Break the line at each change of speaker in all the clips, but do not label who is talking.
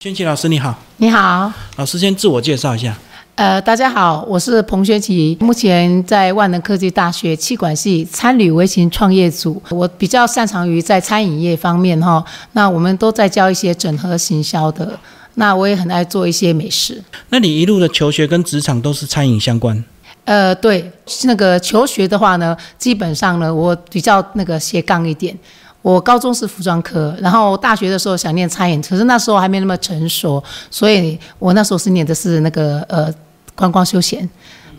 轩琪老师你好，
你好，
老师先自我介绍一下。
呃，大家好，我是彭学琪，目前在万能科技大学气管系餐旅微型创业组，我比较擅长于在餐饮业方面哈。那我们都在教一些整合行销的，那我也很爱做一些美食。
那你一路的求学跟职场都是餐饮相关？
呃，对，那个求学的话呢，基本上呢，我比较那个斜杠一点。我高中是服装科，然后大学的时候想念餐饮，可是那时候还没那么成熟，所以我那时候是念的是那个呃观光休闲。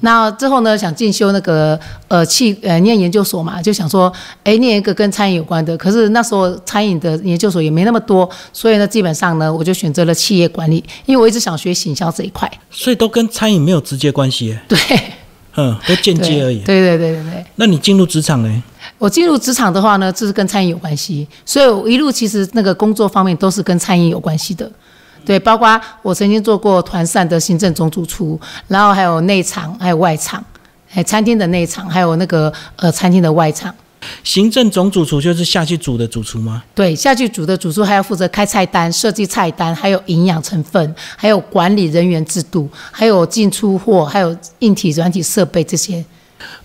那之后呢，想进修那个呃气呃念研究所嘛，就想说，哎，念一个跟餐饮有关的。可是那时候餐饮的研究所也没那么多，所以呢，基本上呢，我就选择了企业管理，因为我一直想学行销这一块。
所以都跟餐饮没有直接关系。
对。
嗯，都间接而已。
对对对对对。
那你进入职场呢？
我进入职场的话呢，就是跟餐饮有关系，所以我一路其实那个工作方面都是跟餐饮有关系的。对，包括我曾经做过团膳的行政总主厨，然后还有内场，还有外场，哎，餐厅的内场，还有那个呃餐厅的外场。
行政总主厨就是下去煮的主厨吗？
对，下去煮的主厨还要负责开菜单、设计菜单，还有营养成分，还有管理人员制度，还有进出货，还有硬体、软体设备这些。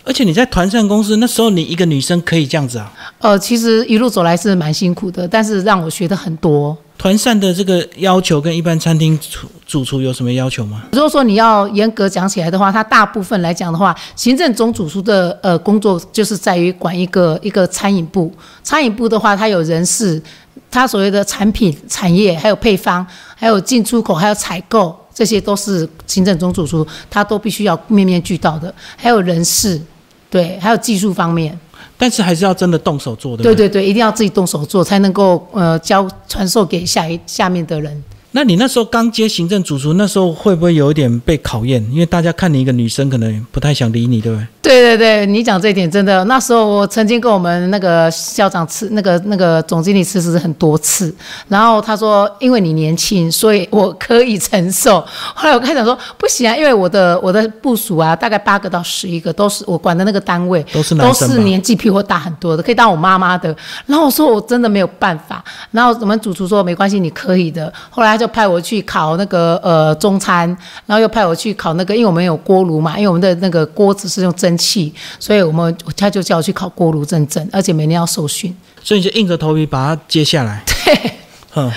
而且你在团膳公司那时候，你一个女生可以这样子啊？
呃，其实一路走来是蛮辛苦的，但是让我学的很多。
团膳的这个要求跟一般餐厅主主厨有什么要求吗？
如果说你要严格讲起来的话，它大部分来讲的话，行政总主厨的呃工作就是在于管一个一个餐饮部。餐饮部的话，它有人事，它所谓的产品产业，还有配方，还有进出口，还有采购，这些都是行政总主厨他都必须要面面俱到的。还有人事，对，还有技术方面。
但是还是要真的动手做的。
对对对，一定要自己动手做，才能够呃教传授给下一下面的人。
那你那时候刚接行政主厨，那时候会不会有一点被考验？因为大家看你一个女生，可能不太想理你，对不对？
对对对，你讲这一点真的。那时候我曾经跟我们那个校长吃那个那个总经理吃食很多次，然后他说因为你年轻，所以我可以承受。后来我开始说不行啊，因为我的我的部署啊，大概八个到十一个都是我管的那个单位，
都是
都是年纪比我大很多的，可以当我妈妈的。然后我说我真的没有办法。然后我们主厨说没关系，你可以的。后来他就派我去烤那个呃中餐，然后又派我去烤那个，因为我们有锅炉嘛，因为我们的那个锅子是用蒸。汽，所以我们他就叫我去烤锅炉认证，而且每年要受训，
所以你就硬着头皮把它接下来。
对，嗯，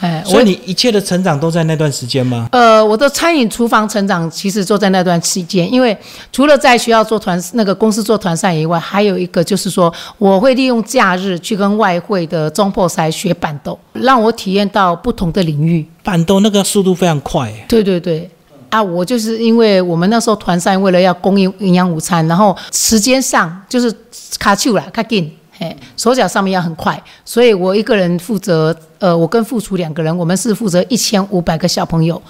哎，所以你一切的成长都在那段时间吗？
呃，我的餐饮厨房成长其实就在那段期间，因为除了在学校做团那个公司做团膳以外，还有一个就是说，我会利用假日去跟外汇的中破塞学板豆，让我体验到不同的领域。
板豆那个速度非常快，
对对对。啊，我就是因为我们那时候团膳为了要供应营养午餐，然后时间上就是卡丘了，卡紧，哎，手脚上面要很快，所以我一个人负责，呃，我跟副厨两个人，我们是负责一千五百个小朋友，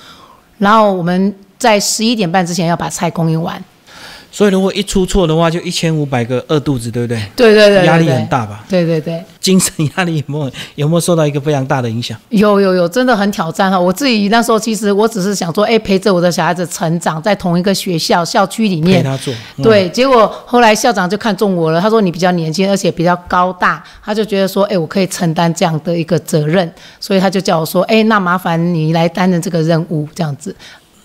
然后我们在十一点半之前要把菜供应完。
所以如果一出错的话，就一千五百个饿肚子，对不对？
对对对，
压力很大吧？
对对对，
精神压力有没有有没有受到一个非常大的影响？
有有有，真的很挑战哈！我自己那时候其实我只是想说，哎，陪着我的小孩子成长在同一个学校校区里面
陪他做。
对，结果后来校长就看中我了，他说你比较年轻，而且比较高大，他就觉得说，哎，我可以承担这样的一个责任，所以他就叫我说，哎，那麻烦你来担任这个任务，这样子。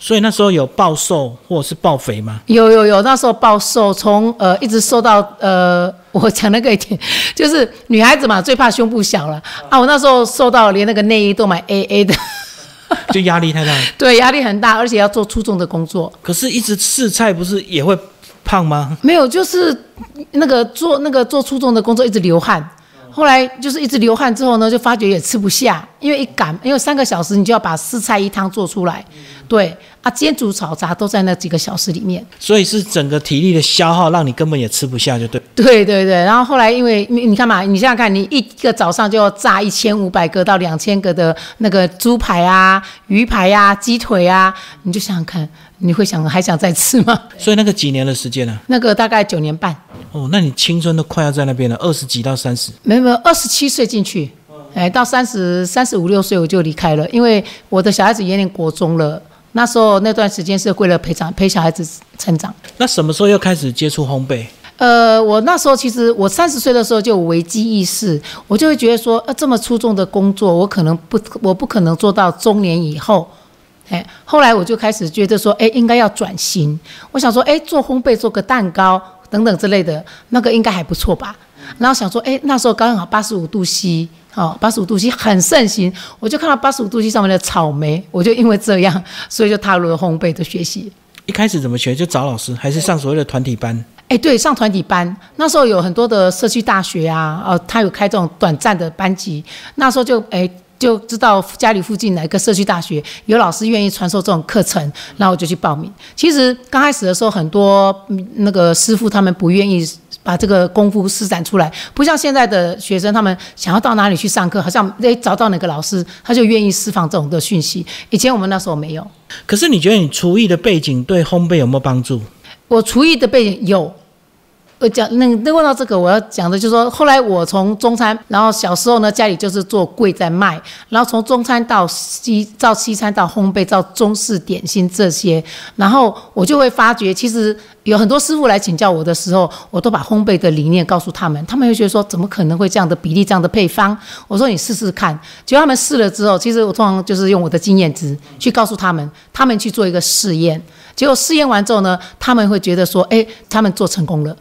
所以那时候有暴瘦或者是暴肥吗？
有有有，那时候暴瘦，从呃一直瘦到呃，我讲那个一点，就是女孩子嘛最怕胸部小了啊，我那时候瘦到连那个内衣都买 A A 的，
就压力太大。
对，压力很大，而且要做出众的工作。
可是，一直试菜不是也会胖吗？
没有，就是那个做那个做出众的工作，一直流汗。后来就是一直流汗之后呢，就发觉也吃不下，因为一赶，因为三个小时你就要把四菜一汤做出来，对啊，煎煮炒炸都在那几个小时里面，
所以是整个体力的消耗，让你根本也吃不下，就对。
对对对，然后后来因为你你看嘛，你想想看，你一个早上就要炸一千五百个到两千个的那个猪排啊、鱼排啊、鸡腿啊，你就想想看，你会想还想再吃吗？
所以那个几年的时间呢？
那个大概九年半。
哦，那你青春都快要在那边了，二十几到三十？
没有没有，二十七岁进去，哎，到三十三十五六岁我就离开了，因为我的小孩子也念国中了。那时候那段时间是为了陪长陪小孩子成长。
那什么时候又开始接触烘焙？
呃，我那时候其实我三十岁的时候就有危机意识，我就会觉得说，呃，这么出众的工作，我可能不，我不可能做到中年以后。哎，后来我就开始觉得说，哎，应该要转型。我想说，哎，做烘焙，做个蛋糕等等之类的，那个应该还不错吧。然后想说，哎，那时候刚好八十五度 C，哦，八十五度 C 很盛行，我就看到八十五度 C 上面的草莓，我就因为这样，所以就踏入了烘焙的学习。
一开始怎么学？就找老师，还是上所谓的团体班？
哎，对，上团体班。那时候有很多的社区大学啊，呃，他有开这种短暂的班级。那时候就哎。就知道家里附近哪个社区大学有老师愿意传授这种课程，然后我就去报名。其实刚开始的时候，很多那个师傅他们不愿意把这个功夫施展出来，不像现在的学生，他们想要到哪里去上课，好像诶找到哪个老师，他就愿意释放这种的讯息。以前我们那时候没有。
可是你觉得你厨艺的背景对烘焙有没有帮助？
我厨艺的背景有。我讲那那问到这个，我要讲的就是说，后来我从中餐，然后小时候呢，家里就是做柜在卖，然后从中餐到西，到西餐到烘焙，到中式点心这些，然后我就会发觉，其实有很多师傅来请教我的时候，我都把烘焙的理念告诉他们，他们会觉得说，怎么可能会这样的比例，这样的配方？我说你试试看，结果他们试了之后，其实我通常就是用我的经验值去告诉他们，他们去做一个试验，结果试验完之后呢，他们会觉得说，哎，他们做成功了。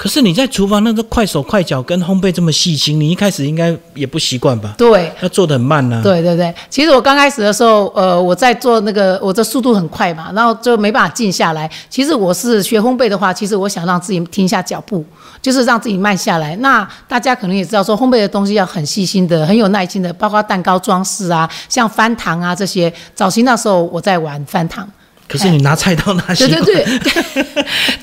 可是你在厨房那个快手快脚跟烘焙这么细心，你一开始应该也不习惯吧？
对，
要做的很慢呢。
对对对，其实我刚开始的时候，呃，我在做那个，我的速度很快嘛，然后就没办法静下来。其实我是学烘焙的话，其实我想让自己停下脚步，就是让自己慢下来。那大家可能也知道，说烘焙的东西要很细心的，很有耐心的，包括蛋糕装饰啊，像翻糖啊这些。早期那时候我在玩翻糖。
可是你拿菜刀拿
对对对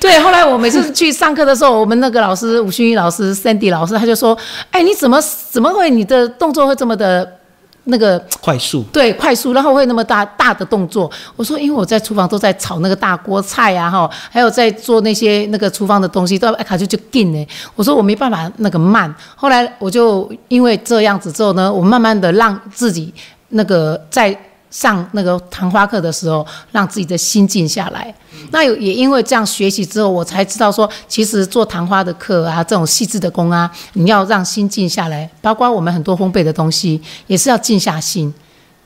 我每次去上课的时候，我们那个老师吴勋玉老师、Sandy 老师，他就说：“哎，你怎么怎么会你的动作会这么的，那个
快速？
对，快速，然后会那么大大的动作。”我说：“因为我在厨房都在炒那个大锅菜啊，哈，还有在做那些那个厨房的东西，都要卡就就定呢。我说我没办法那个慢。后来我就因为这样子之后呢，我慢慢的让自己那个在。上那个谈花课的时候，让自己的心静下来。那有也因为这样学习之后，我才知道说，其实做昙花的课啊，这种细致的工啊，你要让心静下来。包括我们很多烘焙的东西，也是要静下心。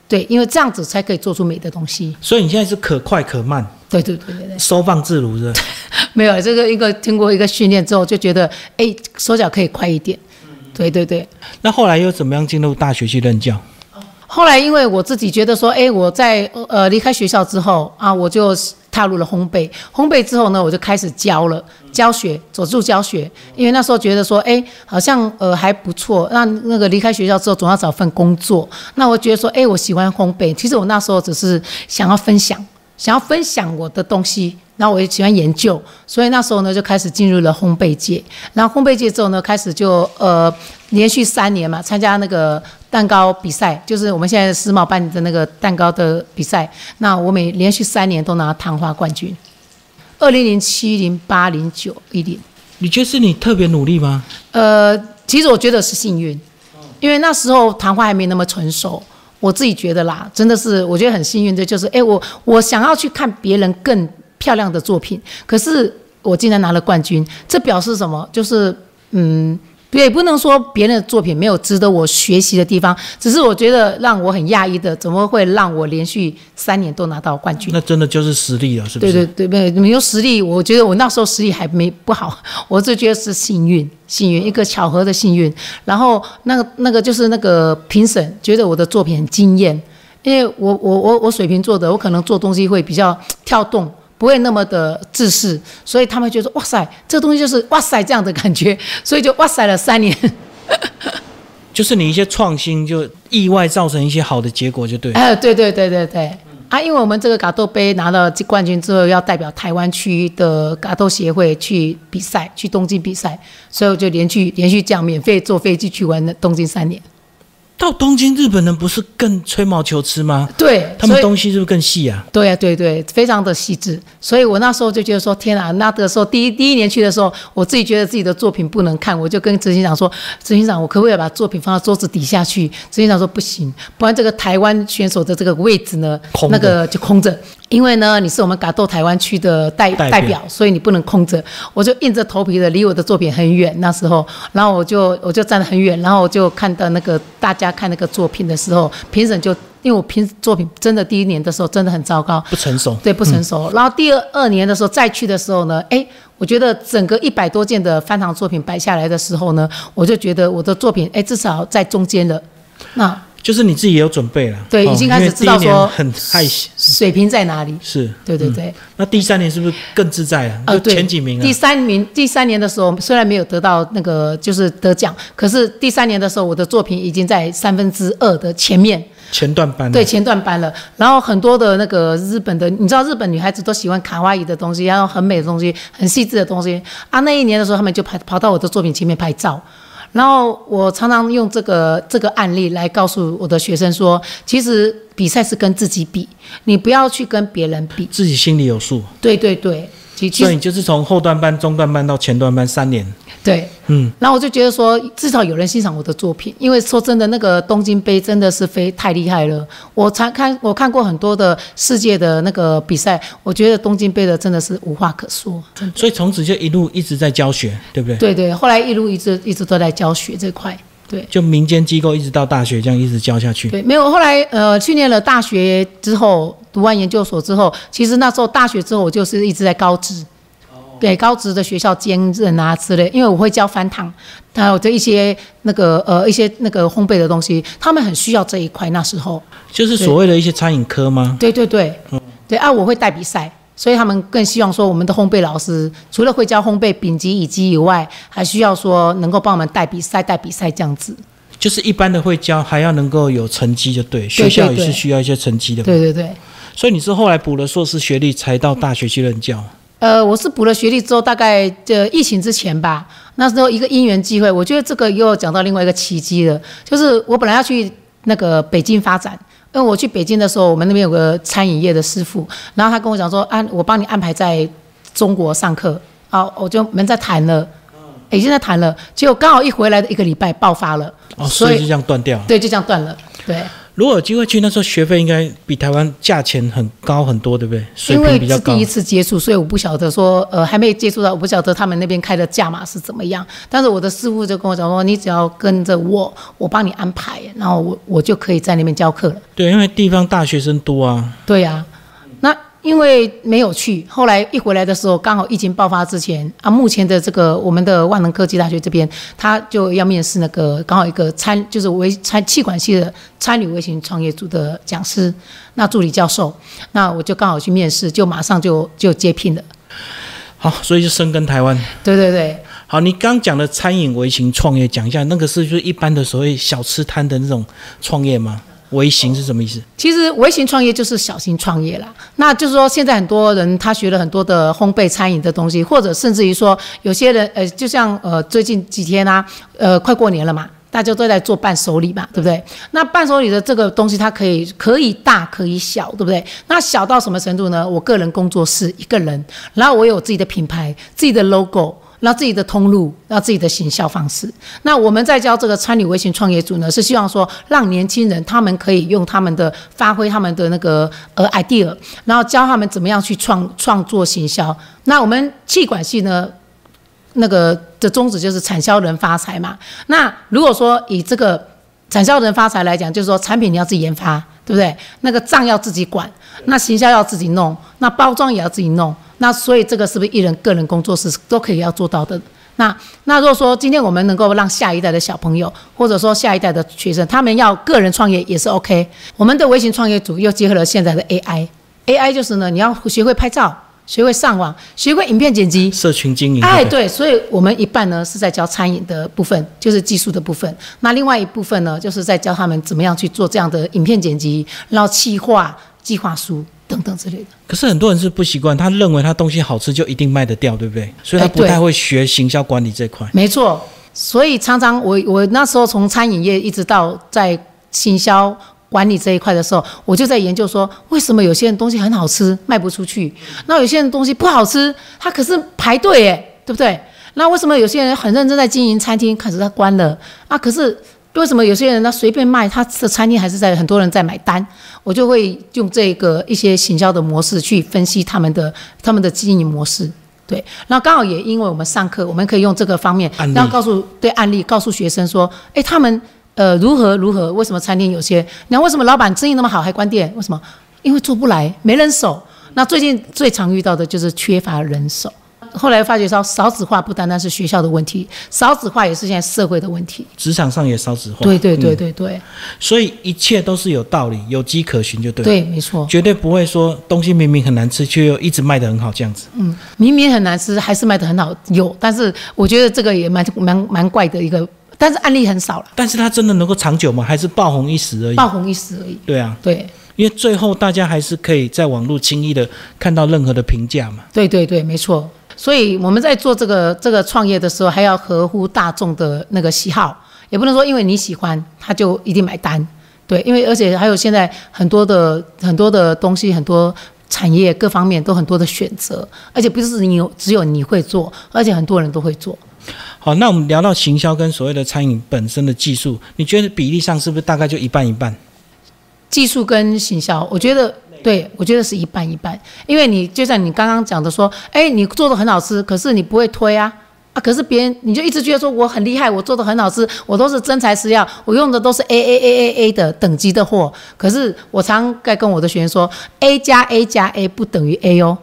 对，因为这样子才可以做出美的东西。
所以你现在是可快可慢。
对对对对对。
收放自如是。
没有这个一个经过一个训练之后，就觉得哎，手脚可以快一点。对对对。
那后来又怎么样进入大学去任教？
后来，因为我自己觉得说，哎，我在呃离开学校之后啊，我就踏入了烘焙。烘焙之后呢，我就开始教了教学，走入教学。因为那时候觉得说，哎，好像呃还不错。那那个离开学校之后，总要找份工作。那我觉得说，哎，我喜欢烘焙。其实我那时候只是想要分享，想要分享我的东西。然后我也喜欢研究，所以那时候呢就开始进入了烘焙界。然后烘焙界之后呢，开始就呃连续三年嘛参加那个蛋糕比赛，就是我们现在世贸办的那个蛋糕的比赛。那我每连续三年都拿糖花冠军，二零零七、零八、零九、一零。
你觉得是你特别努力吗？
呃，其实我觉得是幸运，因为那时候糖花还没那么成熟。我自己觉得啦，真的是我觉得很幸运的，就是哎我我想要去看别人更。漂亮的作品，可是我竟然拿了冠军，这表示什么？就是，嗯，也不能说别人的作品没有值得我学习的地方，只是我觉得让我很讶异的，怎么会让我连续三年都拿到冠军？
那真的就是实力了，是不是？
对对对，没有实力，我觉得我那时候实力还没不好，我就觉得是幸运，幸运一个巧合的幸运。然后那个那个就是那个评审觉得我的作品很惊艳，因为我我我我水瓶座的，我可能做东西会比较跳动。不会那么的自私，所以他们觉得哇塞，这个东西就是哇塞这样的感觉，所以就哇塞了三年。
就是你一些创新，就意外造成一些好的结果，就对。
哎，对对对对对啊！因为我们这个嘎豆杯拿到冠军之后，要代表台湾区的嘎豆协会去比赛，去东京比赛，所以我就连续连续这样免费坐飞机去玩东京三年。
到东京日本人不是更吹毛求疵吗？
对，
他们东西是不是更细啊？
对啊、对对，非常的细致。所以我那时候就觉得说，天啊，那个时候第一第一年去的时候，我自己觉得自己的作品不能看，我就跟执行长说，执行长，我可不可以把作品放到桌子底下去？执行长说不行，不然这个台湾选手的这个位置呢那个就空着。因为呢，你是我们嘎豆台湾区的代
代表
代表，所以你不能空着。我就硬着头皮的离我的作品很远，那时候，然后我就我就站得很远，然后我就看到那个大家看那个作品的时候，评审就因为我评作品真的第一年的时候真的很糟糕，
不成熟。
对，不成熟。然后第二二年的时候再去的时候呢，哎，我觉得整个一百多件的翻糖作品摆下来的时候呢，我就觉得我的作品，哎，至少在中间了。那
就是你自己也有准备了，
对，
哦
已经开始知道说
很害羞，
水平在哪里。
是，
对对对，
那第三年是不是更自在了？
呃，对，
前几名啊
第？三名，第三年的时候，虽然没有得到那个就是得奖，可是第三年的时候，我的作品已经在三分之二的前面。
前段班啊
对，前段班了。然后很多的那个日本的，你知道日本女孩子都喜欢卡哇伊的东西，然后很美的东西，很细致的东西啊。那一年的时候，他们就跑跑到我的作品前面拍照。然后我常常用这个这个案例来告诉我的学生说，其实比赛是跟自己比，你不要去跟别人比。
自己心里有数，
对对对，
所以你就是从后段班、中段班到前段班三年，
对。
嗯，
然后我就觉得说，至少有人欣赏我的作品，因为说真的，那个东京杯真的是非太厉害了。我才看我看过很多的世界的那个比赛，我觉得东京杯的真的是无话可说。
所以从此就一路一直在教学，对不对？
对对，后来一路一直一直都在教学这块。对
就民间机构一直到大学这样一直教下去。
对，没有后来呃，去念了大学之后，读完研究所之后，其实那时候大学之后，我就是一直在高职。对高职的学校兼任啊之类，因为我会教翻糖，还有这一些那个呃一些那个烘焙的东西，他们很需要这一块。那时候，
就是所谓的一些餐饮科吗？
对对对，对啊，我会带比赛，所以他们更希望说我们的烘焙老师除了会教烘焙丙级、乙级以外，还需要说能够帮我们带比赛、带比赛这样子。
就是一般的会教，还要能够有成绩就对。学校也是需要一些成绩的。
对对对。
所以你是后来补了硕士学历，才到大学去任教。
呃，我是补了学历之后，大概呃疫情之前吧，那时候一个因缘机会，我觉得这个又讲到另外一个奇迹了，就是我本来要去那个北京发展，因为我去北京的时候，我们那边有个餐饮业的师傅，然后他跟我讲说，安、我帮你安排在中国上课，啊，我就没在谈了，已经在谈了，结果刚好一回来的一个礼拜爆发了，
哦，
所以
所以就这样断掉了。
对，就这样断了，对。
如果有机会去，那时候学费应该比台湾价钱很高很多，对不对？水
因为
平比较高
是第一。次接触，所以我不晓得说，呃，还没接触到，我不晓得他们那边开的价码是怎么样。但是我的师傅就跟我讲说，你只要跟着我，我帮你安排，然后我我就可以在那边教课了。
对，因为地方大学生多啊。
对呀、那因为没有去，后来一回来的时候，刚好疫情爆发之前啊，目前的这个我们的万能科技大学这边，他就要面试那个刚好一个参就是微参气管系的餐旅微型创业组的讲师，那助理教授，那我就刚好去面试，就马上就就接聘了。
好，所以就深耕台湾。
对对对，
好，你刚讲的餐饮微型创业，讲一下那个是就是一般的所谓小吃摊的那种创业吗？微型是什么意思？
其实微型创业就是小型创业啦。那就是说，现在很多人他学了很多的烘焙餐饮的东西，或者甚至于说，有些人呃，就像呃最近几天啊，呃快过年了嘛。大家都在做伴手礼嘛，对不对？那伴手礼的这个东西，它可以可以大可以小，对不对？那小到什么程度呢？我个人工作室一个人，然后我有自己的品牌、自己的 logo，那自己的通路，那自己的行销方式。那我们在教这个参与微型创业组呢，是希望说让年轻人他们可以用他们的发挥他们的那个呃 idea，然后教他们怎么样去创创作行销。那我们气管系呢，那个的宗旨就是产销人发财嘛。那如果说以这个产销人发财来讲，就是说产品你要自己研发，对不对？那个账要自己管，那行销要自己弄，那包装也要自己弄。那所以这个是不是艺人个人工作室都可以要做到的？那那如果说今天我们能够让下一代的小朋友，或者说下一代的学生，他们要个人创业也是 OK。我们的微型创业组又结合了现在的 AI，AI 就是呢，你要学会拍照，学会上网，学会影片剪辑，
社群经营。
哎，
对
所以我们一半呢是在教餐饮的部分，就是技术的部分；那另外一部分呢，就是在教他们怎么样去做这样的影片剪辑，然后企划、计划书等等之类的。
可是很多人是不习惯，他认为他东西好吃就一定卖得掉，对不对？所以他不太会学行销管理这块。
没错，所以常常我我那时候从餐饮业一直到在行销管理这一块的时候，我就在研究说，为什么有些人东西很好吃卖不出去，那有些人东西不好吃，他可是排队哎，对不对？那为什么有些人很认真在经营餐厅，可是他关了啊？可是为什么有些人他随便卖，他的餐厅还是在很多人在买单？我就会用这个一些行销的模式去分析他们的他们的经营模式。对，然后刚好也因为我们上课，我们可以用这个方面，然后告诉对案例，告诉学生说，哎，他们呃如何如何？为什么餐厅有些？那为什么老板生意那么好还关店？为什么？因为做不来，没人手。那最近最常遇到的就是缺乏人手。后来发觉说，少子化不单单是学校的问题，少子化也是现在社会的问题。
职场上也少子化。
对对对对对。
所以一切都是有道理，有迹可循就对。
对，没错。
绝对不会说东西明明很难吃，却又一直卖得很好这样子。
嗯，明明很难吃，还是卖得很好，有。但是我觉得这个也蛮蛮蛮怪的一个，但是案例很少了。
但是它真的能够长久吗？还是爆红一时而已？
爆红一时而已。
对啊。
对。
因为最后大家还是可以在网络轻易的看到任何的评价嘛。
对对对，没错。所以我们在做这个这个创业的时候，还要合乎大众的那个喜好，也不能说因为你喜欢他就一定买单，对，因为而且还有现在很多的很多的东西，很多产业各方面都很多的选择，而且不是你有只有你会做，而且很多人都会做。
好，那我们聊到行销跟所谓的餐饮本身的技术，你觉得比例上是不是大概就一半一半？
技术跟行销，我觉得。对，我觉得是一半一半，因为你就像你刚刚讲的说，哎，你做的很好吃，可是你不会推啊，啊，可是别人你就一直觉得说我很厉害，我做的很好吃，我都是真材实料，我用的都是 A A A A A 的等级的货，可是我常在跟我的学员说，A 加 A 加 A 不等于 A 哦，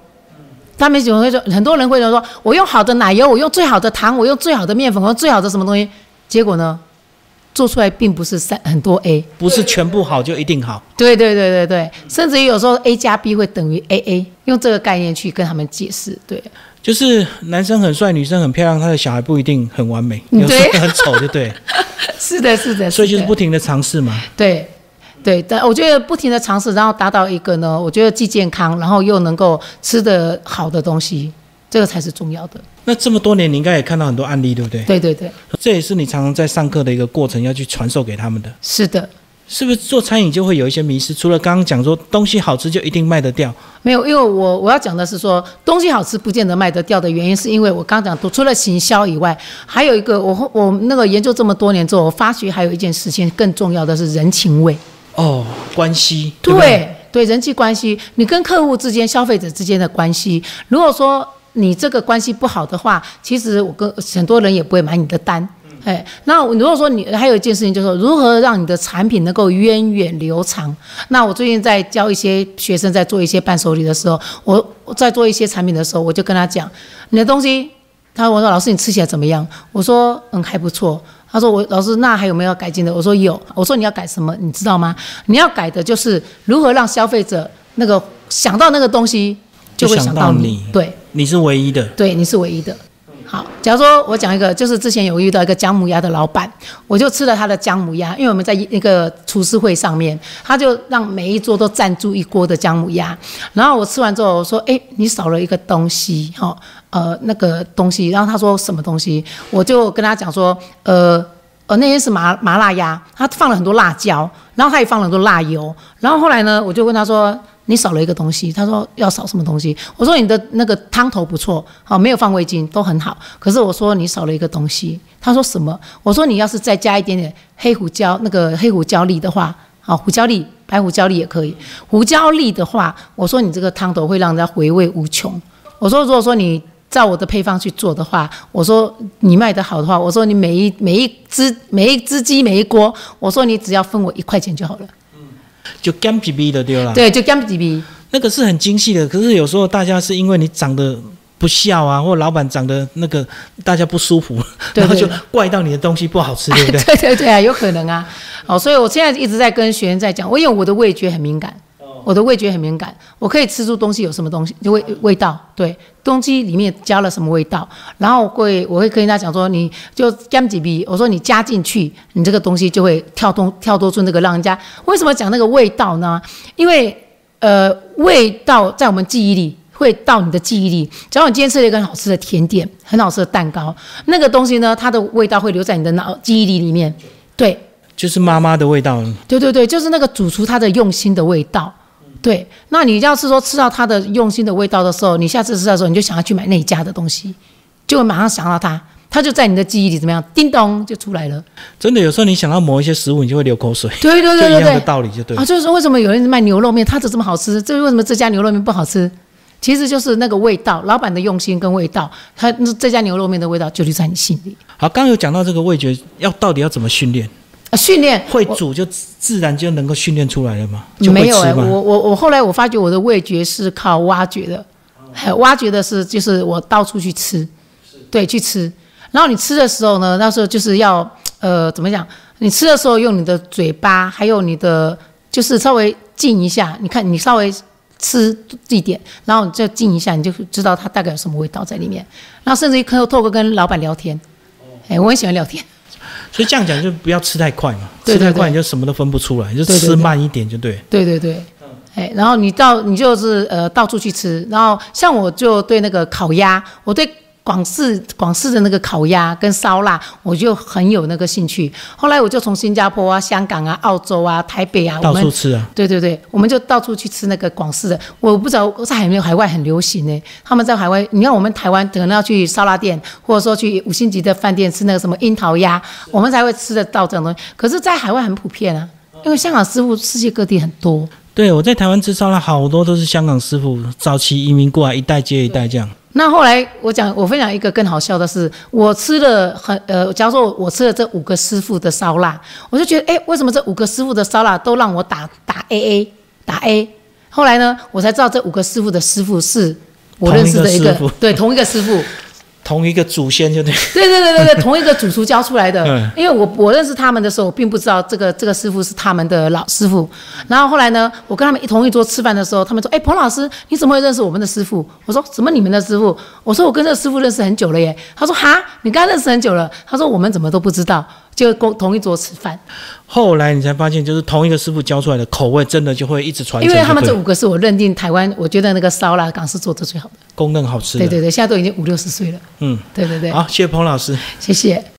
他们喜欢会说，很多人会说，我用好的奶油，我用最好的糖，我用最好的面粉，我用最好的什么东西，结果呢？做出来并不是三很多 A，
不是全部好就一定好。
对对对对对，甚至于有时候 A 加 B 会等于 AA，用这个概念去跟他们解释。对，
就是男生很帅，女生很漂亮，他的小孩不一定很完美，有时候很丑，就对。
是的，是的。
所以就是不停的尝试嘛。
对对，但我觉得不停的尝试，然后达到一个呢，我觉得既健康，然后又能够吃的好的东西。这个才是重要的。
那这么多年，你应该也看到很多案例，对不对？
对对对，
这也是你常常在上课的一个过程，要去传授给他们的。
是的，
是不是做餐饮就会有一些迷失？除了刚刚讲说东西好吃就一定卖得掉，
没有，因为我我要讲的是说东西好吃不见得卖得掉的原因，是因为我刚刚讲，除了行销以外，还有一个我我那个研究这么多年之后，我发觉还有一件事情更重要的是人情味。
哦，关系。
对对，人际关系，你跟客户之间、消费者之间的关系，如果说。你这个关系不好的话，其实我跟很多人也不会买你的单。哎，那如果说你还有一件事情，就是说如何让你的产品能够源远流长。那我最近在教一些学生在做一些伴手礼的时候，我在做一些产品的时候，我就跟他讲，你的东西，他我说老师你吃起来怎么样？我说嗯还不错。他说我老师那还有没有改进的？我说有。我说你要改什么？你知道吗？你要改的就是如何让消费者那个想到那个东西。就会想到你，对，
你是唯一的，
对，你是唯一的。好，假如说我讲一个，就是之前有遇到一个姜母鸭的老板，我就吃了他的姜母鸭，因为我们在一个厨师会上面，他就让每一桌都赞助一锅的姜母鸭。然后我吃完之后，我说：“哎，你少了一个东西，哈，呃，那个东西。”然后他说：“什么东西？”我就跟他讲说：“呃，呃，那些是麻麻辣鸭，他放了很多辣椒，然后他也放了很多辣油。然后后来呢，我就问他说。”你少了一个东西，他说要少什么东西？我说你的那个汤头不错，好，没有放味精，都很好。可是我说你少了一个东西，他说什么？我说你要是再加一点点黑胡椒，那个黑胡椒粒的话，好，胡椒粒、白胡椒粒也可以。胡椒粒的话，我说你这个汤头会让人家回味无穷。我说如果说你照我的配方去做的话，我说你卖得好的话，我说你每一每一只每一只鸡每一锅，我说你只要分我一块钱就好了。
就 gam 皮皮的丢了，
对，就 gam 皮皮，
那个是很精细的。可是有时候大家是因为你长得不笑啊，或老板长得那个大家不舒服，然后就怪到你的东西不好吃，对不对？
对对对啊，有可能啊。好，所以我现在一直在跟学员在讲，我因为我的味觉很敏感。我的味觉很敏感，我可以吃出东西有什么东西就味味道，对，东西里面加了什么味道，然后会我会跟人家讲说，你就加几笔，我说你加进去，你这个东西就会跳动跳多出那个让人家为什么讲那个味道呢？因为呃味道在我们记忆里会到你的记忆里，假如你今天吃了一个很好吃的甜点，很好吃的蛋糕，那个东西呢，它的味道会留在你的脑记忆里里面，对。
就是妈妈的味道。
对对对，就是那个主厨他的用心的味道。对，那你要是说吃到他的用心的味道的时候，你下次吃的时候，你就想要去买那一家的东西，就会马上想到他，他就在你的记忆里怎么样，叮咚就出来了。
真的，有时候你想到某一些食物，你就会流口水。
对对对对对，
道理就对
啊，就是说为什么有人卖牛肉面，它怎这么好吃？这为什么这家牛肉面不好吃？其实就是那个味道，老板的用心跟味道，他这家牛肉面的味道就留在你心里。
好，刚有讲到这个味觉要到底要怎么训练？
啊，训练
会煮就自然就能够训练出来了吗？
就没有哎，我我我后来我发觉我的味觉是靠挖掘的，挖掘的是就是我到处去吃，对，去吃。然后你吃的时候呢，那时候就是要呃怎么讲？你吃的时候用你的嘴巴，还有你的就是稍微静一下，你看你稍微吃一点，然后你再静一下，你就知道它大概有什么味道在里面。然后甚至于可透过跟老板聊天，哎，我很喜欢聊天。
所以这样讲就不要吃太快嘛，吃太快你就什么都分不出来，就吃慢一点就对。
对对对，哎，然后你到你就是呃到处去吃，然后像我就对那个烤鸭，我对。广式广式的那个烤鸭跟烧腊，我就很有那个兴趣。后来我就从新加坡啊、香港啊、澳洲啊、台北啊，
到处吃啊。
对对对，我们就到处去吃那个广式的。我不知道在海面海外很流行呢。他们在海外，你看我们台湾可能要去烧腊店，或者说去五星级的饭店吃那个什么樱桃鸭，我们才会吃得到这种东西。可是，在海外很普遍啊，因为香港师傅世界各地很多。
对，我在台湾吃烧腊，好多都是香港师傅早期移民过来，一代接一代这样。
那后来我讲，我分享一个更好笑的是，我吃了很呃，假如说我吃了这五个师傅的烧腊，我就觉得，哎，为什么这五个师傅的烧腊都让我打打 A A 打 A？后来呢，我才知道这五个师傅的师傅是我认识的一个，对，同一个师傅。
同一个祖先就对，
对对对对对，同一个主厨教出来的。因为我我认识他们的时候，我并不知道这个这个师傅是他们的老师傅。然后后来呢，我跟他们一同一桌吃饭的时候，他们说：“哎，彭老师，你怎么会认识我们的师傅？”我说：“怎么你们的师傅？”我说：“我跟这个师傅认识很久了耶。”他说：“哈，你刚认识很久了。”他说：“我们怎么都不知道。”就共同一桌吃饭，
后来你才发现，就是同一个师傅教出来的口味，真的就会一直传承。
因为他们这五个是我认定台湾，我觉得那个烧腊港式做的最好的，
公认好吃。
对对对，现在都已经五六十岁了。嗯，对对对。
好，谢谢彭老师，
谢谢。